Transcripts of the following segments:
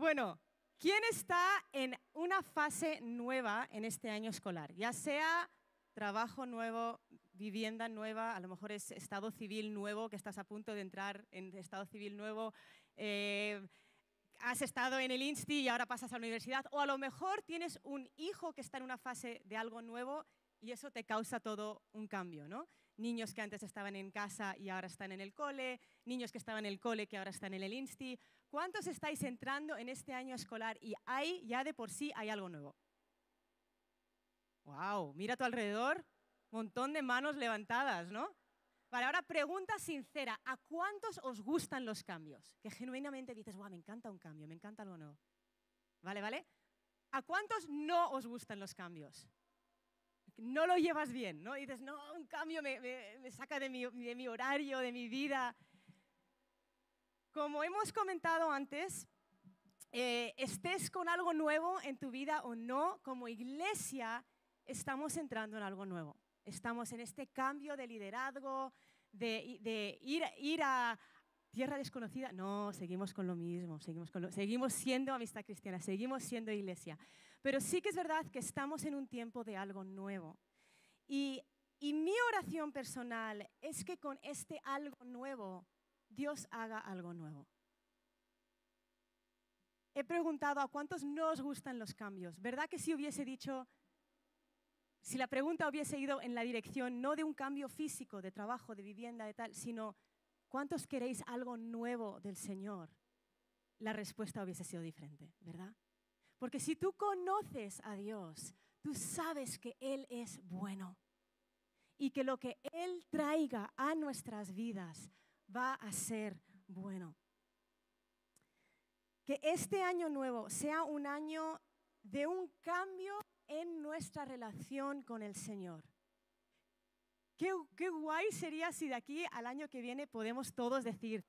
Bueno, ¿quién está en una fase nueva en este año escolar? Ya sea trabajo nuevo, vivienda nueva, a lo mejor es estado civil nuevo, que estás a punto de entrar en estado civil nuevo, eh, has estado en el Insti y ahora pasas a la universidad, o a lo mejor tienes un hijo que está en una fase de algo nuevo y eso te causa todo un cambio, ¿no? Niños que antes estaban en casa y ahora están en el cole, niños que estaban en el cole que ahora están en el Insti. ¿Cuántos estáis entrando en este año escolar y hay ya de por sí hay algo nuevo? Wow, mira a tu alrededor, montón de manos levantadas, ¿no? Vale, ahora pregunta sincera, ¿a cuántos os gustan los cambios? Que genuinamente dices, wow, me encanta un cambio, me encanta algo nuevo. ¿Vale, vale? ¿A cuántos no os gustan los cambios? No lo llevas bien, ¿no? Dices, no, un cambio me, saca de mi, horario, de mi vida. Como hemos comentado antes, eh, estés con algo nuevo en tu vida o no, como iglesia estamos entrando en algo nuevo. Estamos en este cambio de liderazgo, de, ir, a tierra desconocida. No, seguimos con lo mismo, seguimos, seguimos siendo amistad cristiana, seguimos siendo iglesia. Pero sí que es verdad que estamos en un tiempo de algo nuevo. Y, mi oración personal es que con este algo nuevo, Dios haga algo nuevo. He preguntado a cuántos no os gustan los cambios. ¿Verdad que si hubiese dicho, si la pregunta hubiese ido en la dirección no de un cambio físico, de trabajo, de vivienda, de tal, sino ¿cuántos queréis algo nuevo del Señor? La respuesta hubiese sido diferente, ¿verdad? Porque si tú conoces a Dios, tú sabes que Él es bueno y que lo que Él traiga a nuestras vidas va a ser bueno. Que este año nuevo sea un año de un cambio en nuestra relación con el Señor. Qué, guay sería si de aquí al año que viene podemos todos decir,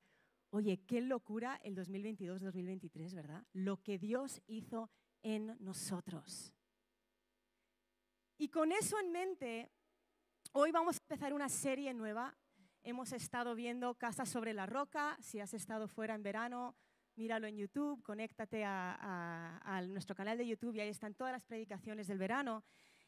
oye, qué locura el 2022-2023, ¿verdad? Lo que Dios hizo en nosotros. Y con eso en mente, hoy vamos a empezar una serie nueva. Hemos estado viendo Casa sobre la Roca. Si has estado fuera en verano, míralo en YouTube, conéctate a, nuestro canal de YouTube y ahí están todas las predicaciones del verano.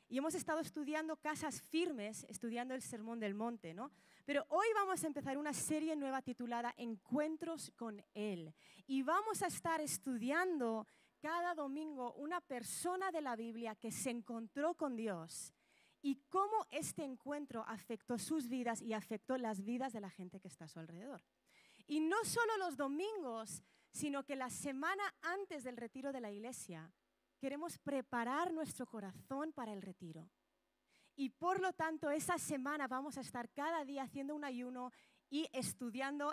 Y hemos estado estudiando casas firmes, estudiando el Sermón del Monte, ¿no? Pero hoy vamos a empezar una serie nueva titulada Encuentros con Él. Y vamos a estar estudiando cada domingo una persona de la Biblia que se encontró con Dios y cómo este encuentro afectó sus vidas y afectó las vidas de la gente que está a su alrededor. Y no solo los domingos, sino que la semana antes del retiro de la iglesia queremos preparar nuestro corazón para el retiro. Y por lo tanto, esa semana vamos a estar cada día haciendo un ayuno y estudiando,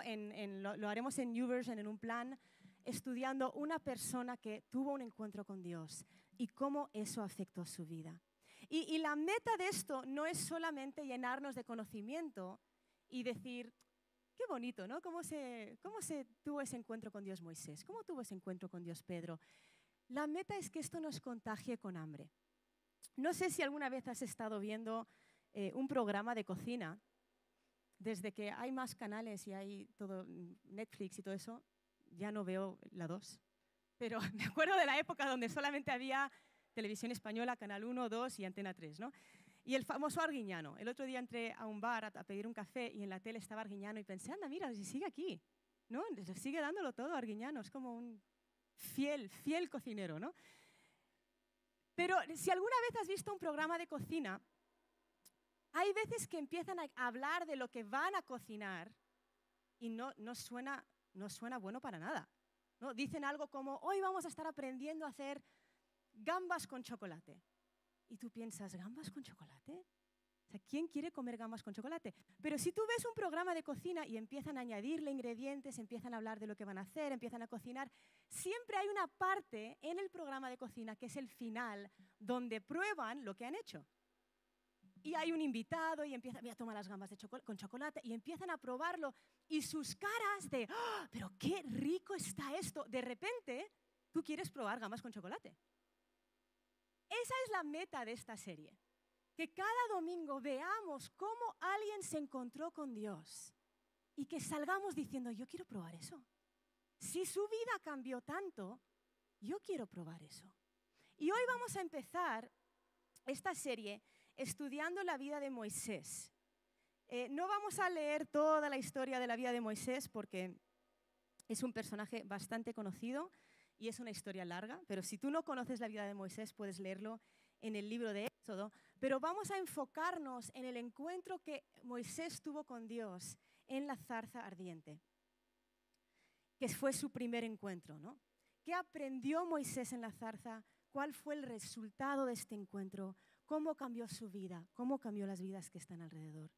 lo, haremos en YouVersion, en un plan, estudiando una persona que tuvo un encuentro con Dios y cómo eso afectó su vida. y la meta de esto no es solamente llenarnos de conocimiento y decir, Qué bonito, ¿no? ¿Cómo se, ¿Cómo se tuvo ese encuentro con Dios Moisés? ¿Cómo tuvo ese encuentro con Dios Pedro? La meta es que esto nos contagie con hambre. No sé si alguna vez has estado viendo eh, un programa de cocina. Desde que hay más canales y hay todo Netflix y todo eso, ya no veo la 2. Pero me acuerdo de la época donde solamente había televisión española, Canal 1, 2 y Antena 3, ¿no? Y el famoso Arguiñano. El otro día entré a un bar a, pedir un café y en la tele estaba Arguiñano y pensé, anda, mira, si sigue aquí. ¿no? Sigue dándolo todo Arguiñano. Es como un fiel, fiel cocinero, ¿no? Pero si alguna vez has visto un programa de cocina, hay veces que empiezan a hablar de lo que van a cocinar y no, no, suena, no suena bueno para nada. ¿no? Dicen algo como, hoy vamos a estar aprendiendo a hacer gambas con chocolate. Y tú piensas, ¿gambas con chocolate? ¿quién quiere comer gambas con chocolate? Pero si tú ves un programa de cocina y empiezan a añadirle ingredientes, empiezan a hablar de lo que van a hacer, empiezan a cocinar, siempre hay una parte en el programa de cocina que es el final, donde prueban lo que han hecho. Y hay un invitado y empieza, a tomar las gambas de con chocolate y empiezan a probarlo y sus caras de, ¡Ah! pero qué rico está esto. De repente, tú quieres probar gambas con chocolate. Esa es la meta de esta serie. Que cada domingo veamos cómo alguien se encontró con Dios y que salgamos diciendo, yo quiero probar eso. Si su vida cambió tanto, yo quiero probar eso. Y hoy vamos a empezar esta serie estudiando la vida de Moisés. Eh, no vamos a leer toda la historia de la vida de Moisés porque es un personaje bastante conocido y es una historia larga, pero si tú no conoces la vida de Moisés puedes leerlo en el libro de Éxodo. Pero vamos a enfocarnos en el encuentro que Moisés tuvo con Dios en la zarza ardiente, que fue su primer encuentro, ¿no? ¿Qué aprendió Moisés en la zarza? ¿Cuál fue el resultado de este encuentro? ¿Cómo cambió su vida? ¿Cómo cambió las vidas que están alrededor?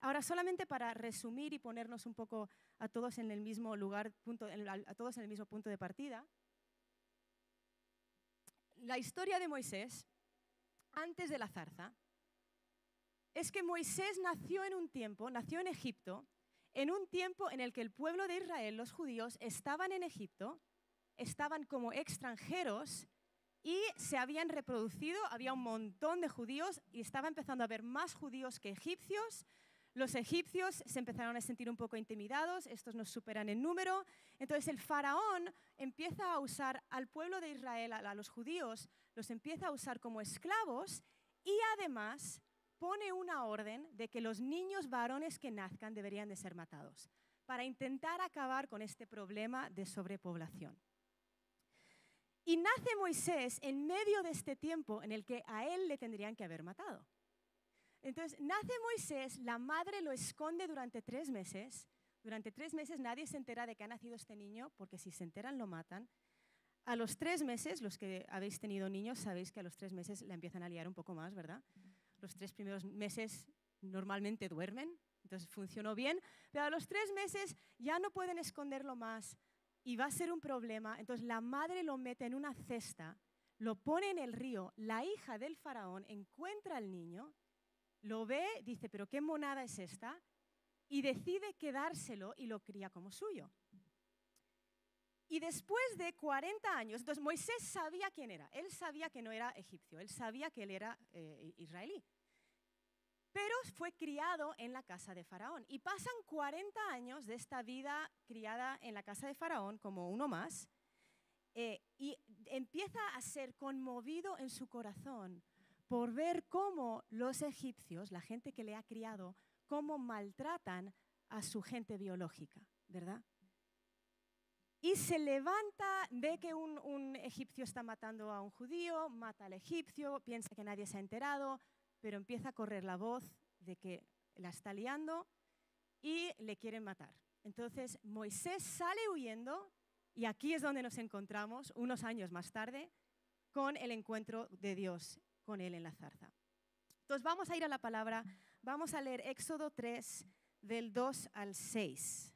Ahora, solamente para resumir y ponernos un poco a todos en el mismo lugar, a todos en el mismo punto de partida, la historia de Moisés, antes de la zarza, es que Moisés nació en un tiempo, nació en Egipto, en un tiempo en el que el pueblo de Israel, los judíos, estaban en Egipto, estaban como extranjeros y se habían reproducido, había un montón de judíos y estaba empezando a haber más judíos que egipcios, los egipcios se empezaron a sentir un poco intimidados, estos nos superan en número. Entonces el faraón empieza a usar al pueblo de Israel, a los judíos, los empieza a usar como esclavos y además pone una orden de que los niños varones que nazcan deberían de ser matados para intentar acabar con este problema de sobrepoblación. Y nace Moisés en medio de este tiempo en el que a él le tendrían que haber matado. Entonces, nace Moisés, la madre lo esconde durante tres meses. Durante tres meses nadie se entera de que ha nacido este niño, porque si se enteran lo matan. A los tres meses, los que habéis tenido niños sabéis que a los tres meses la empiezan a liar un poco más, ¿verdad? Los tres primeros meses normalmente duermen, entonces funcionó bien, pero a los tres meses ya no pueden esconderlo más y va a ser un problema. Entonces la madre lo mete en una cesta, lo pone en el río, la hija del faraón encuentra al niño lo ve, dice, pero qué monada es esta, y decide quedárselo y lo cría como suyo. Y después de 40 años, entonces Moisés sabía quién era, él sabía que no era egipcio, él sabía que él era eh, israelí, pero fue criado en la casa de Faraón. Y pasan 40 años de esta vida criada en la casa de Faraón como uno más, eh, y empieza a ser conmovido en su corazón por ver cómo los egipcios, la gente que le ha criado, cómo maltratan a su gente biológica, ¿verdad? Y se levanta, ve que un, egipcio está matando a un judío, mata al egipcio, piensa que nadie se ha enterado, pero empieza a correr la voz de que la está liando y le quieren matar. Entonces Moisés sale huyendo y aquí es donde nos encontramos unos años más tarde con el encuentro de Dios con él en la zarza. Entonces vamos a ir a la palabra, vamos a leer Éxodo 3 del 2 al 6.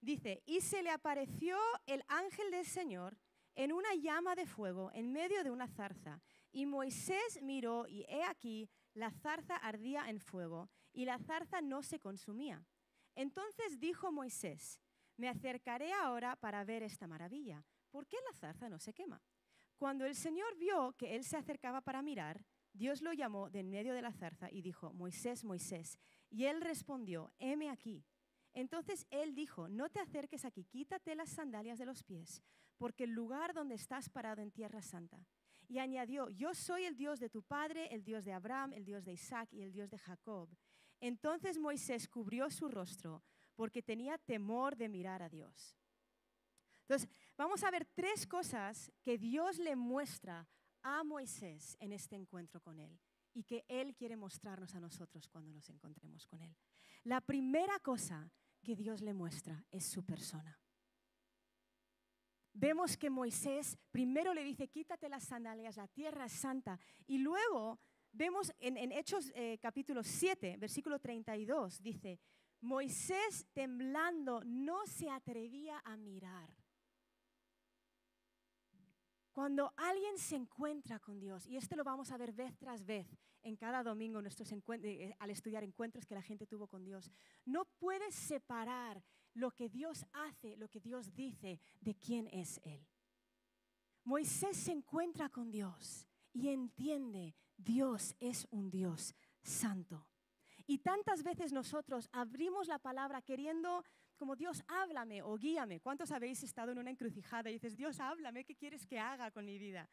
Dice, y se le apareció el ángel del Señor en una llama de fuego en medio de una zarza. Y Moisés miró y he aquí, la zarza ardía en fuego y la zarza no se consumía. Entonces dijo Moisés, me acercaré ahora para ver esta maravilla. ¿Por qué la zarza no se quema? Cuando el Señor vio que él se acercaba para mirar, Dios lo llamó de en medio de la zarza y dijo, Moisés, Moisés. Y él respondió, heme aquí. Entonces él dijo, no te acerques aquí, quítate las sandalias de los pies, porque el lugar donde estás parado en tierra santa. Y añadió, yo soy el Dios de tu padre, el Dios de Abraham, el Dios de Isaac y el Dios de Jacob. Entonces Moisés cubrió su rostro porque tenía temor de mirar a Dios. Entonces, vamos a ver tres cosas que Dios le muestra a Moisés en este encuentro con él y que Él quiere mostrarnos a nosotros cuando nos encontremos con Él. La primera cosa que Dios le muestra es su persona. Vemos que Moisés primero le dice, quítate las sandalias, la tierra es santa. Y luego vemos en, Hechos eh, capítulo 7, versículo 32, dice, Moisés temblando no se atrevía a mirar. Cuando alguien se encuentra con Dios, y esto lo vamos a ver vez tras vez en cada domingo nuestros eh, al estudiar encuentros que la gente tuvo con Dios, no puedes separar lo que Dios hace, lo que Dios dice, de quién es Él. Moisés se encuentra con Dios y entiende, Dios es un Dios santo. Y tantas veces nosotros abrimos la palabra queriendo como, Dios, háblame o guíame. ¿Cuántos habéis estado en una encrucijada y dices, Dios, háblame, ¿qué quieres que haga con mi vida?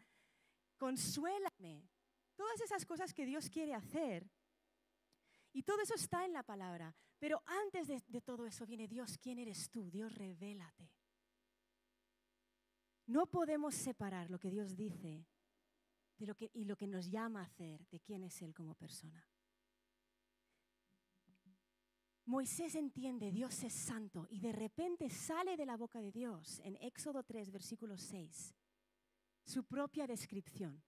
Consuélame. Todas esas cosas que Dios quiere hacer. Y todo eso está en la palabra. Pero antes de, de todo eso viene Dios, ¿quién eres tú? Dios, revélate. No podemos separar lo que Dios dice de lo que, y lo que nos llama a hacer de quién es Él como persona. Moisés entiende, Dios es santo, y de repente sale de la boca de Dios en Éxodo 3, versículo 6, su propia descripción.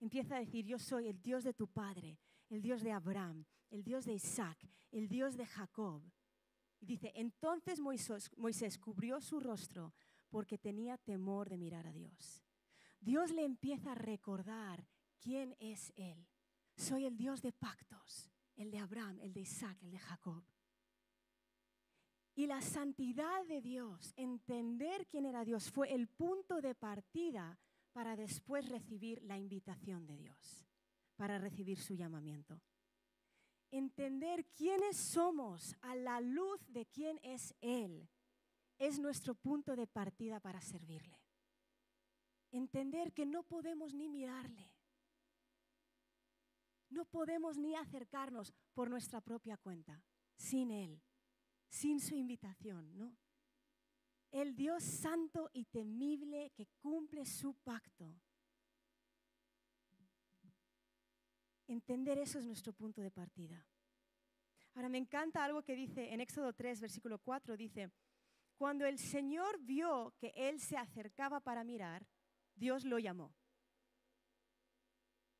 Empieza a decir, yo soy el Dios de tu padre, el Dios de Abraham, el Dios de Isaac, el Dios de Jacob. Y dice, entonces Moisés, cubrió su rostro porque tenía temor de mirar a Dios. Dios le empieza a recordar quién es Él. Soy el Dios de pactos, el de Abraham, el de Isaac, el de Jacob. Y la santidad de Dios, entender quién era Dios, fue el punto de partida para después recibir la invitación de Dios, para recibir su llamamiento. Entender quiénes somos a la luz de quién es Él es nuestro punto de partida para servirle. Entender que no podemos ni mirarle. No podemos ni acercarnos por nuestra propia cuenta, sin Él, sin su invitación, ¿no? El Dios santo y temible que cumple su pacto. Entender eso es nuestro punto de partida. Ahora me encanta algo que dice en Éxodo 3, versículo 4, dice, cuando el Señor vio que él se acercaba para mirar, Dios lo llamó.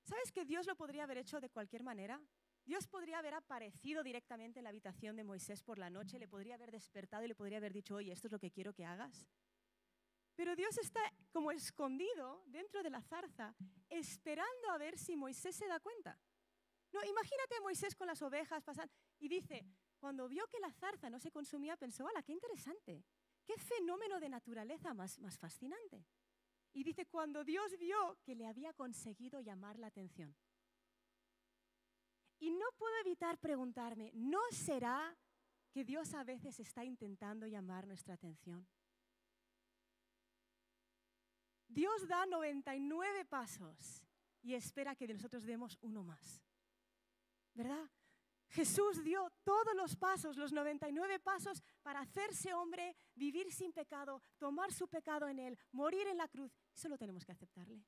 ¿Sabes que Dios lo podría haber hecho de cualquier manera? Dios podría haber aparecido directamente en la habitación de Moisés por la noche, le podría haber despertado y le podría haber dicho, oye, esto es lo que quiero que hagas. Pero Dios está como escondido dentro de la zarza, esperando a ver si Moisés se da cuenta. No, imagínate a Moisés con las ovejas pasando y dice, cuando vio que la zarza no se consumía, pensó, ¡hala, qué interesante! ¡Qué fenómeno de naturaleza más, más fascinante! Y dice, cuando Dios vio que le había conseguido llamar la atención. Y no puedo evitar preguntarme, ¿no será que Dios a veces está intentando llamar nuestra atención? Dios da 99 pasos y espera que nosotros demos uno más. ¿Verdad? Jesús dio todos los pasos, los 99 pasos para hacerse hombre, vivir sin pecado, tomar su pecado en él, morir en la cruz. Solo tenemos que aceptarle.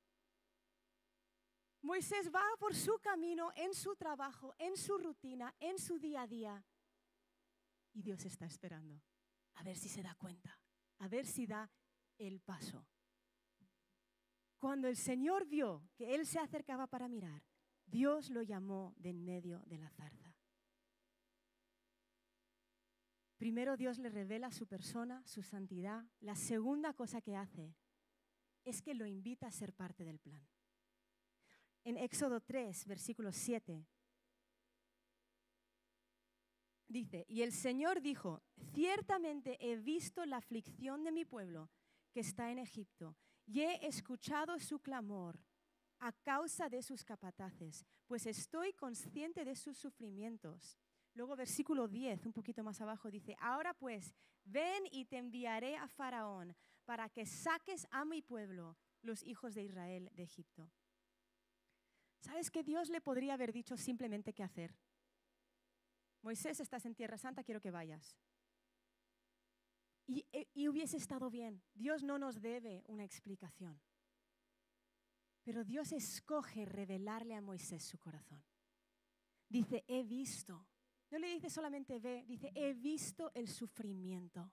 Moisés va por su camino, en su trabajo, en su rutina, en su día a día. Y Dios está esperando a ver si se da cuenta, a ver si da el paso. Cuando el Señor vio que él se acercaba para mirar, Dios lo llamó de en medio de la zarza. Primero Dios le revela su persona, su santidad. La segunda cosa que hace es que lo invita a ser parte del plan. En Éxodo 3, versículo 7, dice, y el Señor dijo, ciertamente he visto la aflicción de mi pueblo que está en Egipto y he escuchado su clamor a causa de sus capataces, pues estoy consciente de sus sufrimientos Luego versículo 10, un poquito más abajo, dice, ahora pues, ven y te enviaré a Faraón para que saques a mi pueblo, los hijos de Israel, de Egipto. ¿Sabes que Dios le podría haber dicho simplemente qué hacer? Moisés, estás en Tierra Santa, quiero que vayas. Y, e, y, hubiese estado bien. Dios no nos debe una explicación. Pero Dios escoge revelarle a Moisés su corazón. Dice, he visto no le dice solamente ve, dice, he visto el sufrimiento.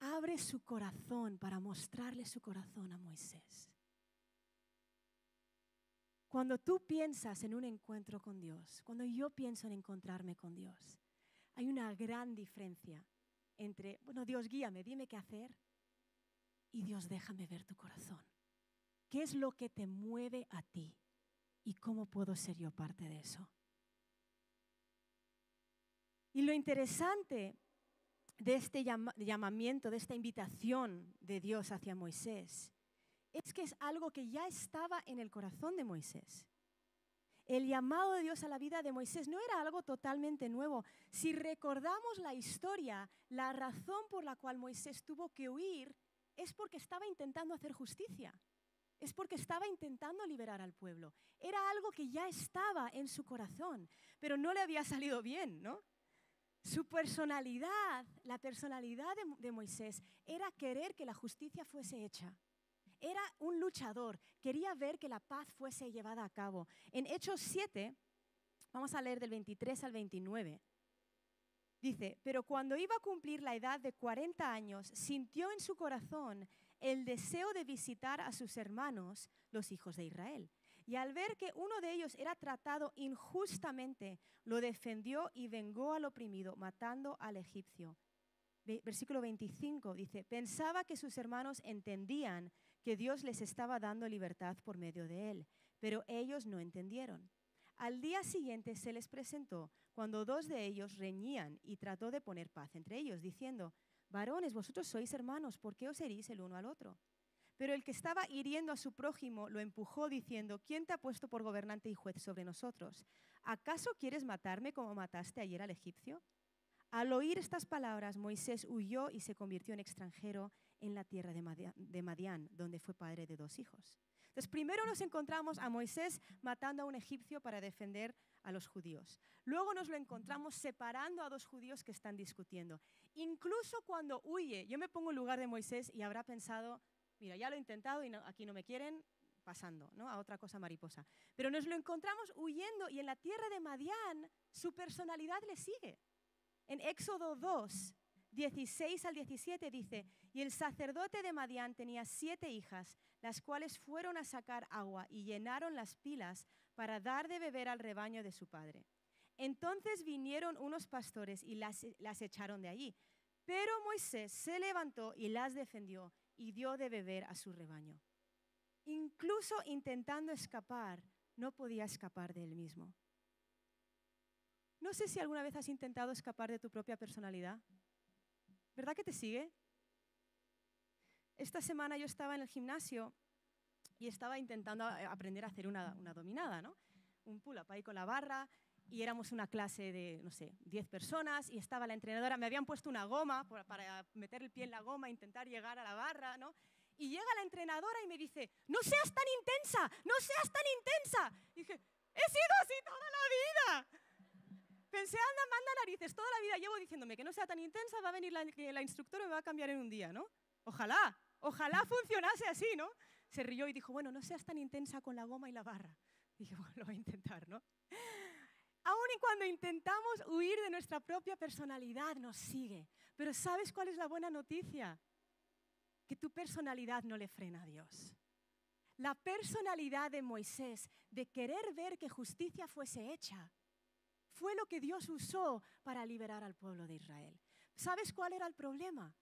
Abre su corazón para mostrarle su corazón a Moisés. Cuando tú piensas en un encuentro con Dios, cuando yo pienso en encontrarme con Dios, hay una gran diferencia entre, bueno, Dios guíame, dime qué hacer, y Dios déjame ver tu corazón. ¿Qué es lo que te mueve a ti? ¿Y cómo puedo ser yo parte de eso? Y lo interesante de este llamamiento, de esta invitación de Dios hacia Moisés, es que es algo que ya estaba en el corazón de Moisés. El llamado de Dios a la vida de Moisés no era algo totalmente nuevo. Si recordamos la historia, la razón por la cual Moisés tuvo que huir es porque estaba intentando hacer justicia. Es porque estaba intentando liberar al pueblo. Era algo que ya estaba en su corazón, pero no le había salido bien, ¿no? Su personalidad, la personalidad de, Moisés, era querer que la justicia fuese hecha. Era un luchador, quería ver que la paz fuese llevada a cabo. En Hechos 7, vamos a leer del 23 al 29, dice, pero cuando iba a cumplir la edad de 40 años, sintió en su corazón el deseo de visitar a sus hermanos, los hijos de Israel. Y al ver que uno de ellos era tratado injustamente, lo defendió y vengó al oprimido, matando al egipcio. Versículo 25 dice, pensaba que sus hermanos entendían que Dios les estaba dando libertad por medio de él, pero ellos no entendieron. Al día siguiente se les presentó cuando dos de ellos reñían y trató de poner paz entre ellos, diciendo, varones, vosotros sois hermanos, ¿por qué os herís el uno al otro? Pero el que estaba hiriendo a su prójimo lo empujó diciendo, ¿quién te ha puesto por gobernante y juez sobre nosotros? ¿Acaso quieres matarme como mataste ayer al egipcio? Al oír estas palabras, Moisés huyó y se convirtió en extranjero en la tierra de Madián, donde fue padre de dos hijos. Entonces, primero nos encontramos a Moisés matando a un egipcio para defender a los judíos. Luego nos lo encontramos separando a dos judíos que están discutiendo. Incluso cuando huye, yo me pongo en lugar de Moisés y habrá pensado, mira, ya lo he intentado y aquí no me quieren, pasando ¿no? a otra cosa mariposa. Pero nos lo encontramos huyendo y en la tierra de Madián su personalidad le sigue. En Éxodo 2, 16 al 17 dice, y el sacerdote de Madián tenía siete hijas, las cuales fueron a sacar agua y llenaron las pilas para dar de beber al rebaño de su padre. Entonces vinieron unos pastores y las, las echaron de allí. Pero Moisés se levantó y las defendió y dio de beber a su rebaño. Incluso intentando escapar, no podía escapar de él mismo. No sé si alguna vez has intentado escapar de tu propia personalidad. ¿Verdad que te sigue? Esta semana yo estaba en el gimnasio y estaba intentando aprender a hacer una, dominada, ¿no? Un pull-up ahí con la barra y éramos una clase de, no sé, 10 personas y estaba la entrenadora, me habían puesto una goma para meter el pie en la goma, intentar llegar a la barra, ¿no? Y llega la entrenadora y me dice, no seas tan intensa, no seas tan intensa. Y dije, he sido así toda la vida. Pensé, anda, manda narices, toda la vida llevo diciéndome que no sea tan intensa, va a venir la, la instructora me va a cambiar en un día, ¿no? Ojalá, ojalá funcionase así, ¿no? Se rió y dijo, bueno, no seas tan intensa con la goma y la barra. Y dije, bueno, lo voy a intentar, ¿no? Aún y cuando intentamos huir de nuestra propia personalidad, nos sigue. Pero ¿sabes cuál es la buena noticia? Que tu personalidad no le frena a Dios. La personalidad de Moisés, de querer ver que justicia fuese hecha, fue lo que Dios usó para liberar al pueblo de Israel. ¿Sabes cuál era el problema?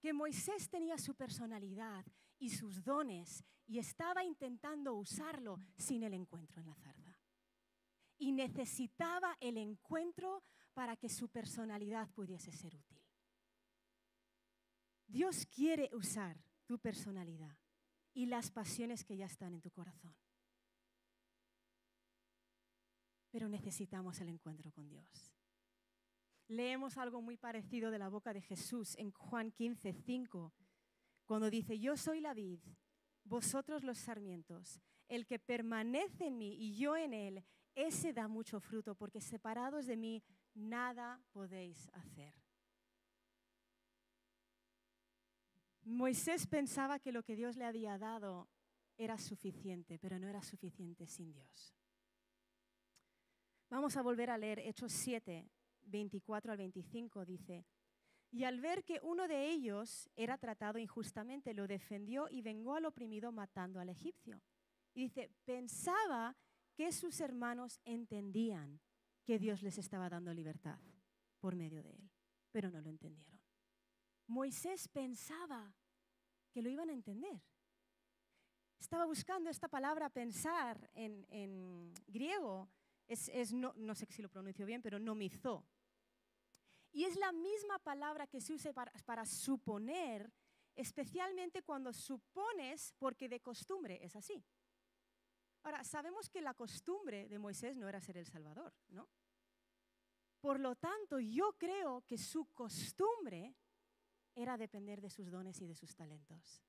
Que Moisés tenía su personalidad y sus dones y estaba intentando usarlo sin el encuentro en la zarza. Y necesitaba el encuentro para que su personalidad pudiese ser útil. Dios quiere usar tu personalidad y las pasiones que ya están en tu corazón pero necesitamos el encuentro con Dios. Leemos algo muy parecido de la boca de Jesús en Juan 15, 5, cuando dice, yo soy la vid, vosotros los sarmientos, el que permanece en mí y yo en él, ese da mucho fruto, porque separados de mí nada podéis hacer. Moisés pensaba que lo que Dios le había dado era suficiente, pero no era suficiente sin Dios. Vamos a volver a leer Hechos 7, 24 al 25, dice, y al ver que uno de ellos era tratado injustamente, lo defendió y vengó al oprimido matando al egipcio. Y dice, pensaba que sus hermanos entendían que Dios les estaba dando libertad por medio de él, pero no lo entendieron. Moisés pensaba que lo iban a entender. Estaba buscando esta palabra pensar en, en griego es, no, sé si lo pronuncio bien, pero nomizó. Y es la misma palabra que se usa para, para suponer, especialmente cuando supones porque de costumbre es así. Ahora, sabemos que la costumbre de Moisés no era ser el Salvador, ¿no? Por lo tanto, yo creo que su costumbre era depender de sus dones y de sus talentos.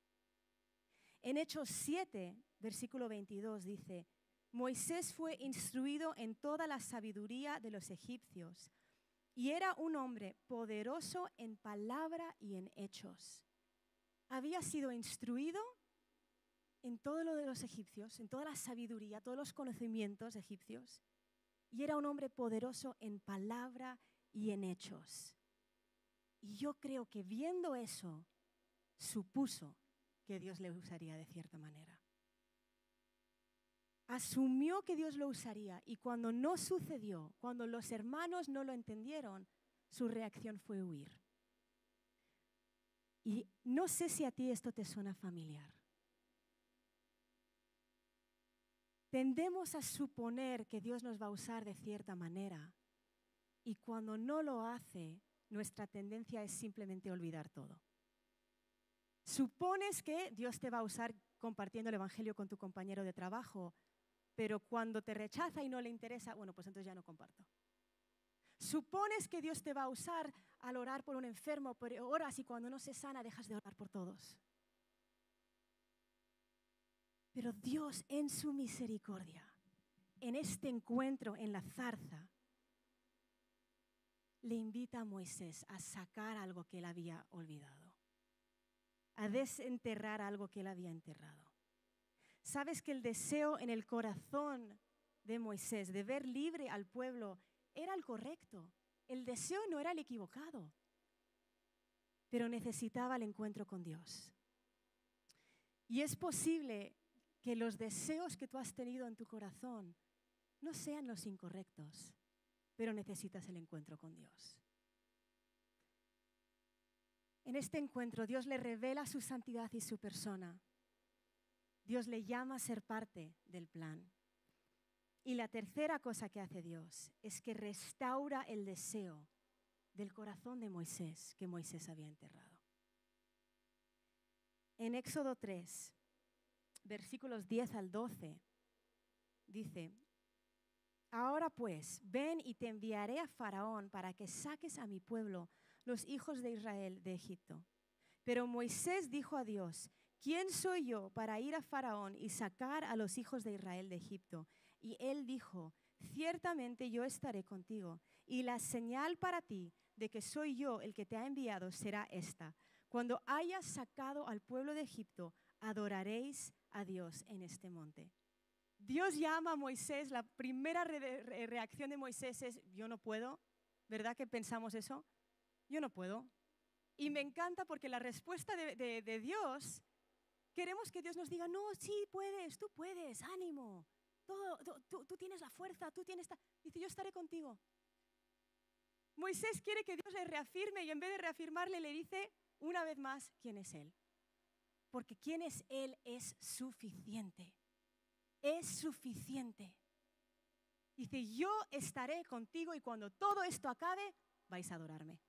En Hechos 7, versículo 22 dice, Moisés fue instruido en toda la sabiduría de los egipcios y era un hombre poderoso en palabra y en hechos. Había sido instruido en todo lo de los egipcios, en toda la sabiduría, todos los conocimientos egipcios, y era un hombre poderoso en palabra y en hechos. Y yo creo que viendo eso, supuso que Dios le usaría de cierta manera. Asumió que Dios lo usaría y cuando no sucedió, cuando los hermanos no lo entendieron, su reacción fue huir. Y no sé si a ti esto te suena familiar. Tendemos a suponer que Dios nos va a usar de cierta manera y cuando no lo hace, nuestra tendencia es simplemente olvidar todo. Supones que Dios te va a usar compartiendo el Evangelio con tu compañero de trabajo, pero cuando te rechaza y no le interesa, bueno, pues entonces ya no comparto. Supones que Dios te va a usar al orar por un enfermo por horas y cuando no se sana dejas de orar por todos. Pero Dios en su misericordia, en este encuentro en la zarza, le invita a Moisés a sacar algo que él había olvidado, a desenterrar algo que él había enterrado. Sabes que el deseo en el corazón de Moisés de ver libre al pueblo era el correcto. El deseo no era el equivocado, pero necesitaba el encuentro con Dios. Y es posible que los deseos que tú has tenido en tu corazón no sean los incorrectos pero necesitas el encuentro con Dios. En este encuentro Dios le revela su santidad y su persona. Dios le llama a ser parte del plan. Y la tercera cosa que hace Dios es que restaura el deseo del corazón de Moisés que Moisés había enterrado. En Éxodo 3, versículos 10 al 12, dice, Ahora pues, ven y te enviaré a Faraón para que saques a mi pueblo, los hijos de Israel, de Egipto. Pero Moisés dijo a Dios, ¿quién soy yo para ir a Faraón y sacar a los hijos de Israel de Egipto? Y él dijo, ciertamente yo estaré contigo, y la señal para ti de que soy yo el que te ha enviado será esta. Cuando hayas sacado al pueblo de Egipto, adoraréis a Dios en este monte. Dios llama a Moisés, la primera reacción de Moisés es, yo no puedo, ¿verdad que pensamos eso? Yo no puedo. Y me encanta porque la respuesta de, Dios, queremos que Dios nos diga, no, sí, puedes, tú puedes, ánimo, tú, tú tienes la fuerza, tú tienes... Dice, yo estaré contigo. Moisés quiere que Dios le reafirme y en vez de reafirmarle le dice una vez más quién es Él. Porque quién es Él es suficiente es suficiente. Dice, yo estaré contigo y cuando todo esto acabe, vais a adorarme.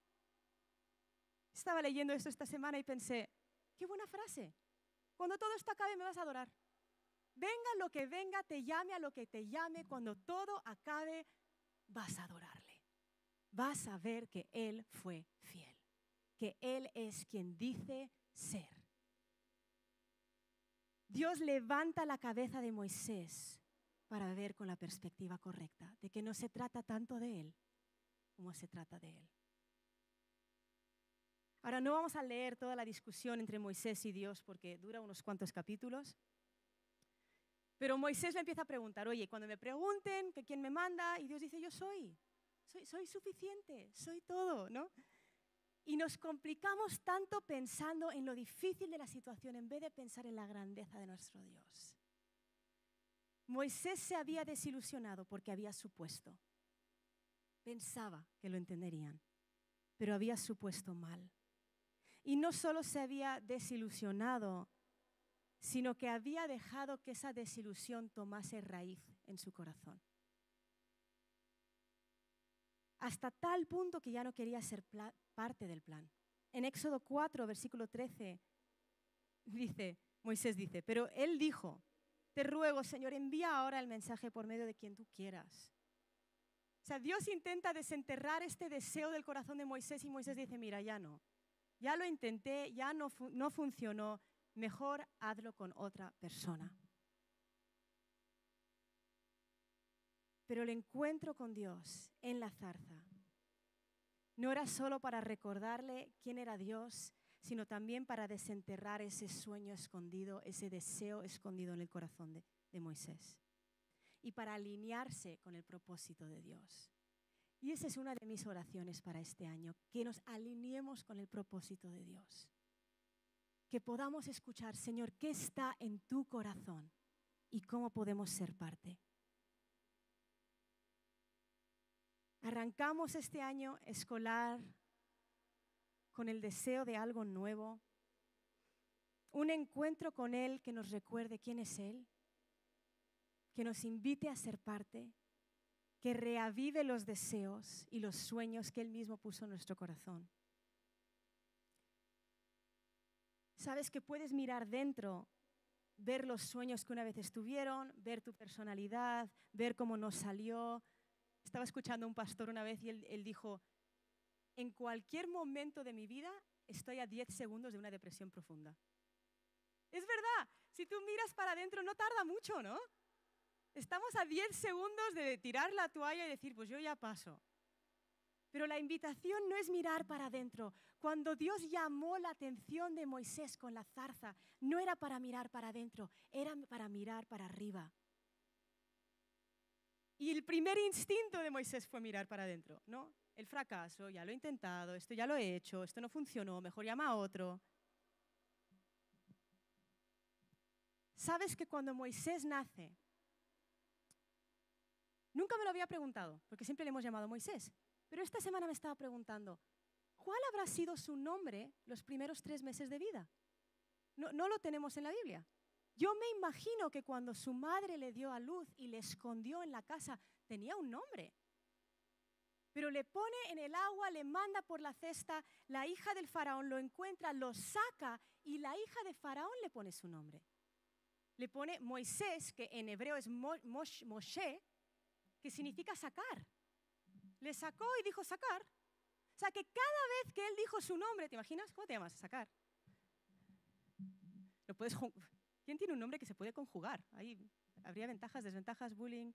Estaba leyendo esto esta semana y pensé, qué buena frase. Cuando todo esto acabe, me vas a adorar. Venga lo que venga, te llame a lo que te llame, cuando todo acabe, vas a adorarle. Vas a ver que Él fue fiel, que Él es quien dice ser. Dios levanta la cabeza de Moisés para ver con la perspectiva correcta, de que no se trata tanto de él como se trata de él. Ahora no vamos a leer toda la discusión entre Moisés y Dios porque dura unos cuantos capítulos, pero Moisés le empieza a preguntar, oye, cuando me pregunten que quién me manda, y Dios dice, yo soy, soy, soy suficiente, soy todo, ¿no? Y nos complicamos tanto pensando en lo difícil de la situación en vez de pensar en la grandeza de nuestro Dios. Moisés se había desilusionado porque había supuesto. Pensaba que lo entenderían, pero había supuesto mal. Y no solo se había desilusionado, sino que había dejado que esa desilusión tomase raíz en su corazón. Hasta tal punto que ya no quería ser parte del plan. En Éxodo 4, versículo 13, dice, Moisés dice, pero él dijo, te ruego, Señor, envía ahora el mensaje por medio de quien tú quieras. O sea, Dios intenta desenterrar este deseo del corazón de Moisés y Moisés dice, mira, ya no. Ya lo intenté, ya no, no funcionó. Mejor hazlo con otra persona. Pero el encuentro con Dios en la zarza no era solo para recordarle quién era Dios, sino también para desenterrar ese sueño escondido, ese deseo escondido en el corazón de, de Moisés y para alinearse con el propósito de Dios. Y esa es una de mis oraciones para este año, que nos alineemos con el propósito de Dios. Que podamos escuchar, Señor, qué está en tu corazón y cómo podemos ser parte. Arrancamos este año escolar con el deseo de algo nuevo, un encuentro con Él que nos recuerde quién es Él, que nos invite a ser parte, que reavive los deseos y los sueños que Él mismo puso en nuestro corazón. Sabes que puedes mirar dentro, ver los sueños que una vez estuvieron, ver tu personalidad, ver cómo nos salió, estaba escuchando a un pastor una vez y él, dijo, en cualquier momento de mi vida estoy a 10 segundos de una depresión profunda. Es verdad, si tú miras para adentro no tarda mucho, ¿no? Estamos a 10 segundos de tirar la toalla y decir, pues yo ya paso. Pero la invitación no es mirar para adentro. Cuando Dios llamó la atención de Moisés con la zarza, no era para mirar para adentro, era para mirar para arriba. Y el primer instinto de Moisés fue mirar para adentro, ¿no? El fracaso, ya lo he intentado, esto ya lo he hecho, esto no funcionó, mejor llama a otro. ¿Sabes que cuando Moisés nace, nunca me lo había preguntado, porque siempre le hemos llamado Moisés, pero esta semana me estaba preguntando, ¿cuál habrá sido su nombre los primeros tres meses de vida? No, lo tenemos en la Biblia. Yo me imagino que cuando su madre le dio a luz y le escondió en la casa, tenía un nombre. Pero le pone en el agua, le manda por la cesta, la hija del faraón lo encuentra, lo saca y la hija de faraón le pone su nombre. Le pone Moisés, que en hebreo es Moshe, que significa sacar. Le sacó y dijo sacar. O sea que cada vez que él dijo su nombre, ¿te imaginas? ¿Cómo te llamas? Sacar. Lo puedes ¿Quién tiene un nombre que se puede conjugar? Ahí habría ventajas, desventajas, bullying.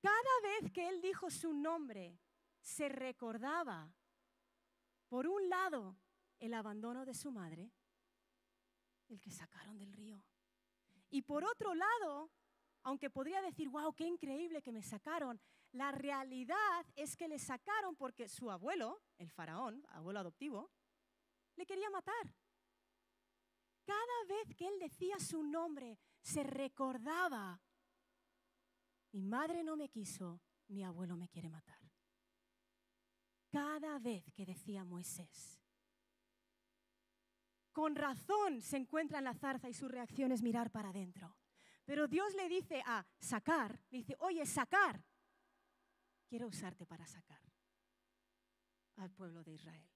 Cada vez que él dijo su nombre, se recordaba, por un lado, el abandono de su madre, el que sacaron del río. Y por otro lado, aunque podría decir, wow, qué increíble que me sacaron, la realidad es que le sacaron porque su abuelo, el faraón, abuelo adoptivo, le quería matar. Cada vez que él decía su nombre, se recordaba, mi madre no me quiso, mi abuelo me quiere matar. Cada vez que decía Moisés. Con razón se encuentra en la zarza y su reacción es mirar para adentro. Pero Dios le dice a sacar, le dice, oye, sacar, quiero usarte para sacar al pueblo de Israel.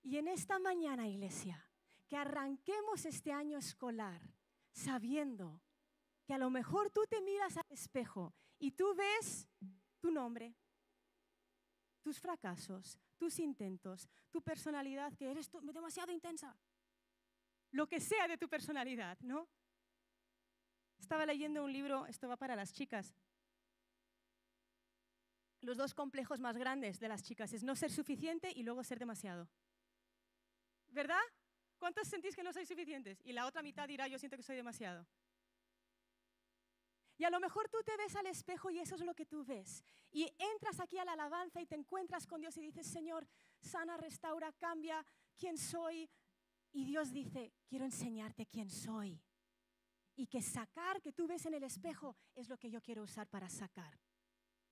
Y en esta mañana, iglesia, que arranquemos este año escolar sabiendo que a lo mejor tú te miras al espejo y tú ves tu nombre, tus fracasos, tus intentos, tu personalidad, que eres demasiado intensa. Lo que sea de tu personalidad, ¿no? Estaba leyendo un libro, esto va para las chicas. Los dos complejos más grandes de las chicas es no ser suficiente y luego ser demasiado. ¿Verdad? ¿Cuántos sentís que no sois suficientes? Y la otra mitad dirá, yo siento que soy demasiado. Y a lo mejor tú te ves al espejo y eso es lo que tú ves. Y entras aquí a la alabanza y te encuentras con Dios y dices, Señor, sana, restaura, cambia quién soy. Y Dios dice, quiero enseñarte quién soy. Y que sacar que tú ves en el espejo es lo que yo quiero usar para sacar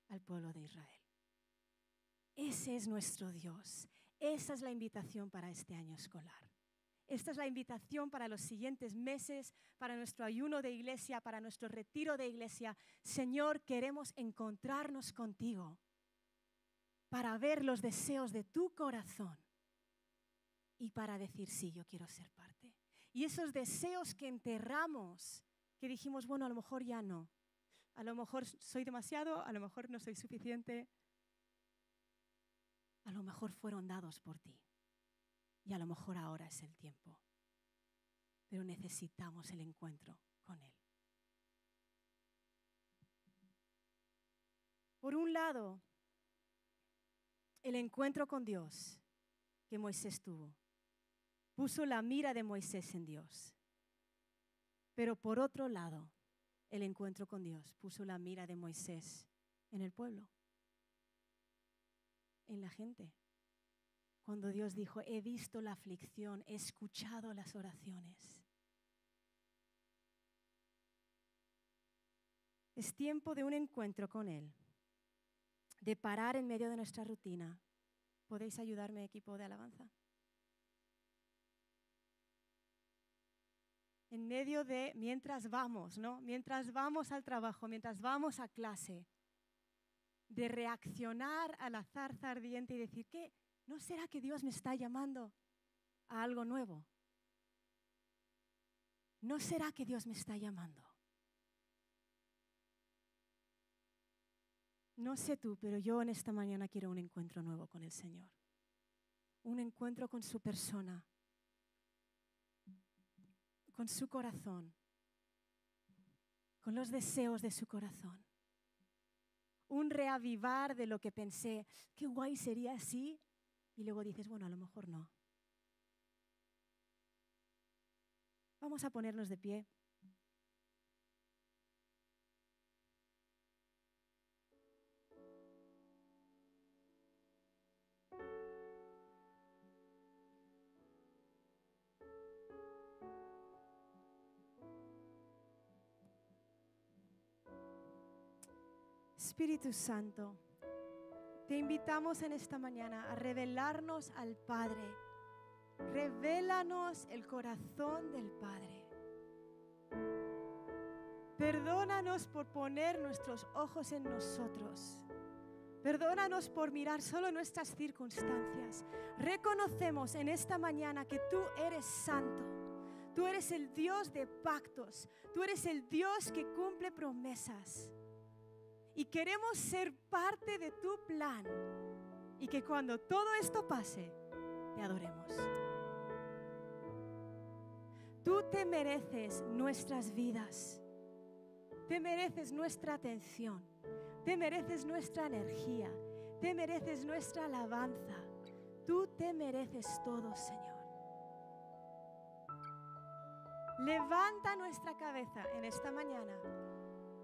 al pueblo de Israel. Ese es nuestro Dios. Esa es la invitación para este año escolar. Esta es la invitación para los siguientes meses, para nuestro ayuno de iglesia, para nuestro retiro de iglesia. Señor, queremos encontrarnos contigo para ver los deseos de tu corazón y para decir, sí, yo quiero ser parte. Y esos deseos que enterramos, que dijimos, bueno, a lo mejor ya no, a lo mejor soy demasiado, a lo mejor no soy suficiente, a lo mejor fueron dados por ti. Y a lo mejor ahora es el tiempo, pero necesitamos el encuentro con Él. Por un lado, el encuentro con Dios que Moisés tuvo puso la mira de Moisés en Dios. Pero por otro lado, el encuentro con Dios puso la mira de Moisés en el pueblo, en la gente. Cuando Dios dijo, he visto la aflicción, he escuchado las oraciones. Es tiempo de un encuentro con Él, de parar en medio de nuestra rutina. ¿Podéis ayudarme, equipo de alabanza? En medio de mientras vamos, ¿no? Mientras vamos al trabajo, mientras vamos a clase, de reaccionar a la zarza ardiente y decir, ¿qué? ¿No será que Dios me está llamando a algo nuevo? ¿No será que Dios me está llamando? No sé tú, pero yo en esta mañana quiero un encuentro nuevo con el Señor. Un encuentro con su persona con su corazón, con los deseos de su corazón. Un reavivar de lo que pensé, qué guay sería así, y luego dices, bueno, a lo mejor no. Vamos a ponernos de pie. Espíritu Santo, te invitamos en esta mañana a revelarnos al Padre. Revélanos el corazón del Padre. Perdónanos por poner nuestros ojos en nosotros. Perdónanos por mirar solo nuestras circunstancias. Reconocemos en esta mañana que tú eres santo. Tú eres el Dios de pactos. Tú eres el Dios que cumple promesas y queremos ser parte de tu plan y que cuando todo esto pase, te adoremos. Tú te mereces nuestras vidas, te mereces nuestra atención, te mereces nuestra energía, te mereces nuestra alabanza, tú te mereces todo, Señor. Levanta nuestra cabeza en esta mañana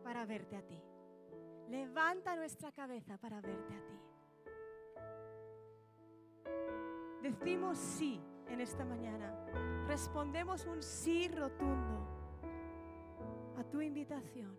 para verte a ti. Levanta nuestra cabeza para verte a ti. Decimos sí en esta mañana. Respondemos un sí rotundo a tu invitación.